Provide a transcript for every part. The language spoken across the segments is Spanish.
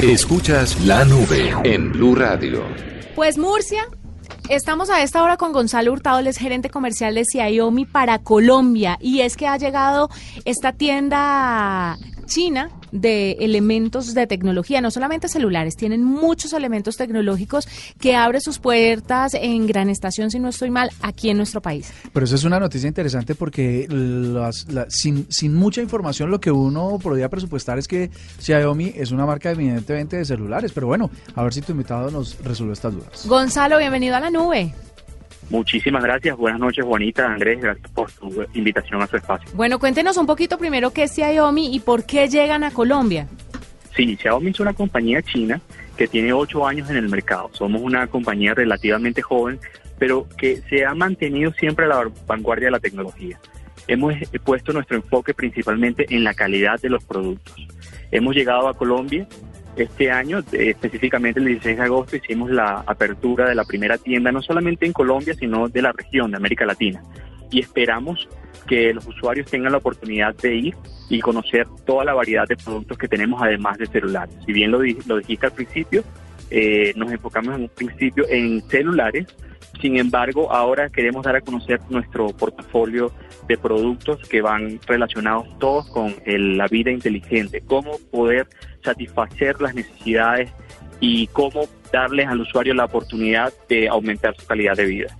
Escuchas la nube en Blue Radio. Pues Murcia, estamos a esta hora con Gonzalo Hurtado, el gerente comercial de Xiaomi para Colombia. Y es que ha llegado esta tienda china de elementos de tecnología, no solamente celulares, tienen muchos elementos tecnológicos que abre sus puertas en Gran Estación, si no estoy mal, aquí en nuestro país. Pero eso es una noticia interesante porque sin, sin mucha información lo que uno podría presupuestar es que Xiaomi es una marca evidentemente de celulares, pero bueno, a ver si tu invitado nos resuelve estas dudas. Gonzalo, bienvenido a la nube. Muchísimas gracias. Buenas noches, Juanita, Andrés. Gracias por su invitación a su espacio. Bueno, cuéntenos un poquito primero qué es Xiaomi y por qué llegan a Colombia. Sí, Xiaomi es una compañía china que tiene ocho años en el mercado. Somos una compañía relativamente joven, pero que se ha mantenido siempre a la vanguardia de la tecnología. Hemos puesto nuestro enfoque principalmente en la calidad de los productos. Hemos llegado a Colombia este año, específicamente el 16 de agosto, hicimos la apertura de la primera tienda, no solamente en Colombia, sino de la región de América Latina. Y esperamos que los usuarios tengan la oportunidad de ir y conocer toda la variedad de productos que tenemos, además de celulares. Si bien lo, lo dijiste al principio, eh, nos enfocamos en un principio en celulares, sin embargo, ahora queremos dar a conocer nuestro portafolio de productos que van relacionados todos con la vida inteligente, cómo poder satisfacer las necesidades y cómo darles al usuario la oportunidad de aumentar su calidad de vida.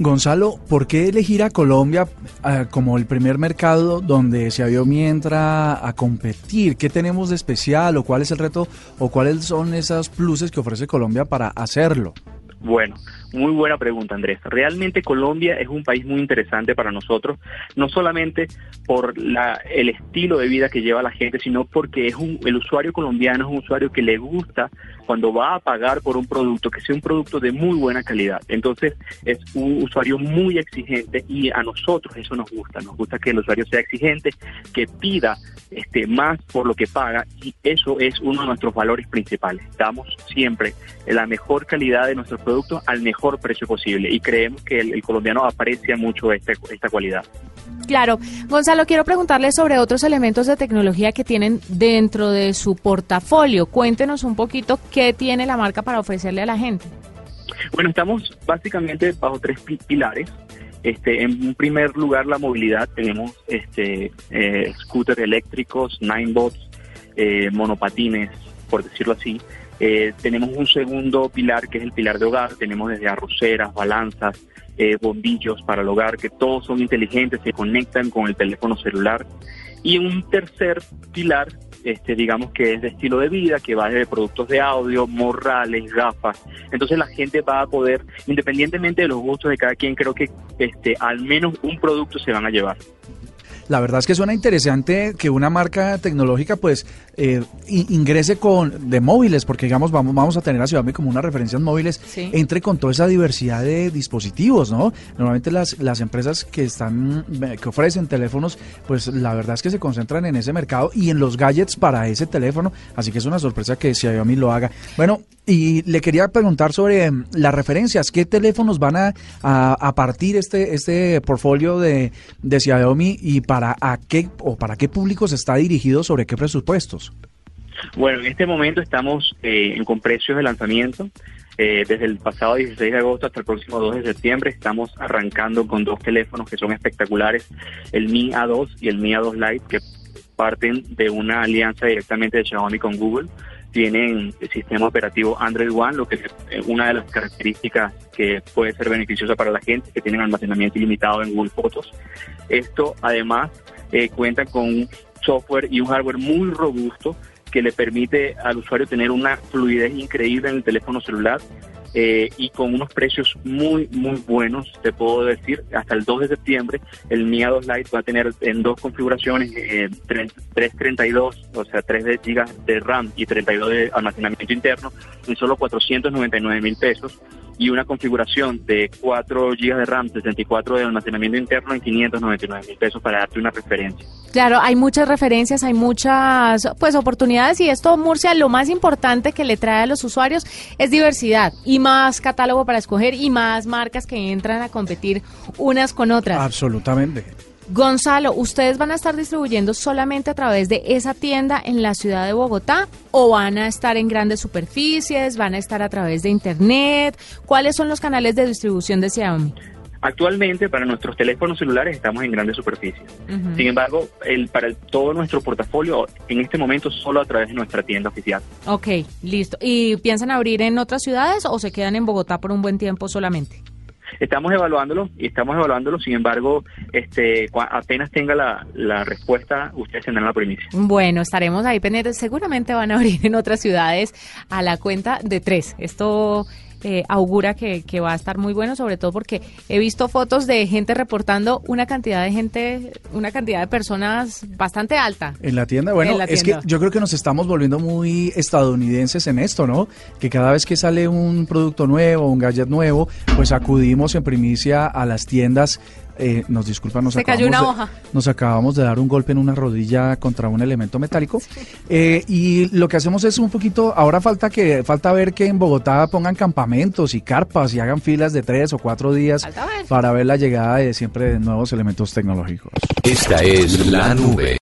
Gonzalo, ¿por qué elegir a Colombia eh, como el primer mercado donde se entra a competir? ¿Qué tenemos de especial o cuál es el reto o cuáles son esos pluses que ofrece Colombia para hacerlo? Bueno, muy buena pregunta, Andrés. Realmente Colombia es un país muy interesante para nosotros, no solamente por la, el estilo de vida que lleva la gente, sino porque es un, el usuario colombiano es un usuario que le gusta cuando va a pagar por un producto, que sea un producto de muy buena calidad. Entonces, es un usuario muy exigente y a nosotros eso nos gusta. Nos gusta que el usuario sea exigente, que pida este, más por lo que paga y eso es uno de nuestros valores principales. Damos siempre la mejor calidad de nuestros productos al mejor precio posible y creemos que el, colombiano aprecia mucho este, esta cualidad. Claro. Gonzalo, quiero preguntarle sobre otros elementos de tecnología que tienen dentro de su portafolio. Cuéntenos un poquito qué tiene la marca para ofrecerle a la gente. Bueno, estamos básicamente bajo tres pilares. Este, en primer lugar, la movilidad. Tenemos este, eh, scooters eléctricos, ninebots, eh, monopatines, por decirlo así. Eh, tenemos un segundo pilar que es el pilar de hogar, tenemos desde arroceras, balanzas, eh, bombillos para el hogar, que todos son inteligentes, se conectan con el teléfono celular. Y un tercer pilar, este, digamos que es de estilo de vida, que va desde productos de audio, morrales, gafas. Entonces la gente va a poder, independientemente de los gustos de cada quien, creo que este, al menos un producto se van a llevar. La verdad es que suena interesante que una marca tecnológica pues eh, ingrese con de móviles, porque digamos vamos, vamos a tener a Xiaomi como una referencia en móviles, entre con toda esa diversidad de dispositivos, ¿no? Normalmente las, las empresas que están, que ofrecen teléfonos, pues la verdad es que se concentran en ese mercado y en los gadgets para ese teléfono, así que es una sorpresa que Xiaomi lo haga. Bueno, y le quería preguntar sobre mm, las referencias, ¿qué teléfonos van a, a, partir este, este portfolio de, de Xiaomi y para a qué o para qué públicos está dirigido sobre qué presupuestos? Bueno, en este momento estamos eh, con precios de lanzamiento. Eh, desde el pasado 16 de agosto hasta el próximo 2 de septiembre estamos arrancando con dos teléfonos que son espectaculares, el Mi A2 y el Mi A2 Lite, que parten de una alianza directamente de Xiaomi con Google tienen el sistema operativo Android One, lo que es eh, una de las características que puede ser beneficiosa para la gente, que tienen almacenamiento ilimitado en Google Fotos. Esto además eh, cuenta con un software y un hardware muy robusto que le permite al usuario tener una fluidez increíble en el teléfono celular eh, y con unos precios muy, muy buenos, te puedo decir, hasta el 2 de septiembre el Mi A2 Lite va a tener en dos configuraciones, eh, 332, o sea, 3 GB de RAM y 32 de almacenamiento interno, en solo 499 mil pesos y una configuración de 4 GB de RAM, 64 de almacenamiento interno en 599 mil pesos para darte una referencia. Claro, hay muchas referencias, hay muchas pues oportunidades y esto Murcia lo más importante que le trae a los usuarios es diversidad y más catálogo para escoger y más marcas que entran a competir unas con otras. Absolutamente. Gonzalo, ¿ustedes van a estar distribuyendo solamente a través de esa tienda en la ciudad de Bogotá o van a estar en grandes superficies, van a estar a través de internet? ¿Cuáles son los canales de distribución de Xiaomi? Actualmente para nuestros teléfonos celulares estamos en grandes superficies. Sin embargo, el, para todo nuestro portafolio en este momento solo a través de nuestra tienda oficial. Ok, listo. ¿Y piensan abrir en otras ciudades o se quedan en Bogotá por un buen tiempo solamente? Estamos evaluándolo y estamos evaluándolo, sin embargo, este, apenas tenga la, la respuesta, ustedes tendrán la primicia. Bueno, estaremos ahí pendientes. Seguramente van a abrir en otras ciudades a la cuenta de tres. Esto eh, augura que, va a estar muy bueno, sobre todo porque he visto fotos de gente reportando una cantidad de gente, una cantidad de personas bastante alta. En la tienda, bueno, es que yo creo que nos estamos volviendo muy estadounidenses en esto, ¿no? Que cada vez que sale un producto nuevo, un gadget nuevo, pues acudimos en primicia a las tiendas eh, nos disculpan, nos, Se cayó una hoja. nos acabamos de dar un golpe en una rodilla contra un elemento metálico. Eh, y lo que hacemos es un poquito, ahora falta que falta ver que en Bogotá pongan campamentos y carpas y hagan filas de tres o cuatro días para ver la llegada de siempre de nuevos elementos tecnológicos. Esta es la nube.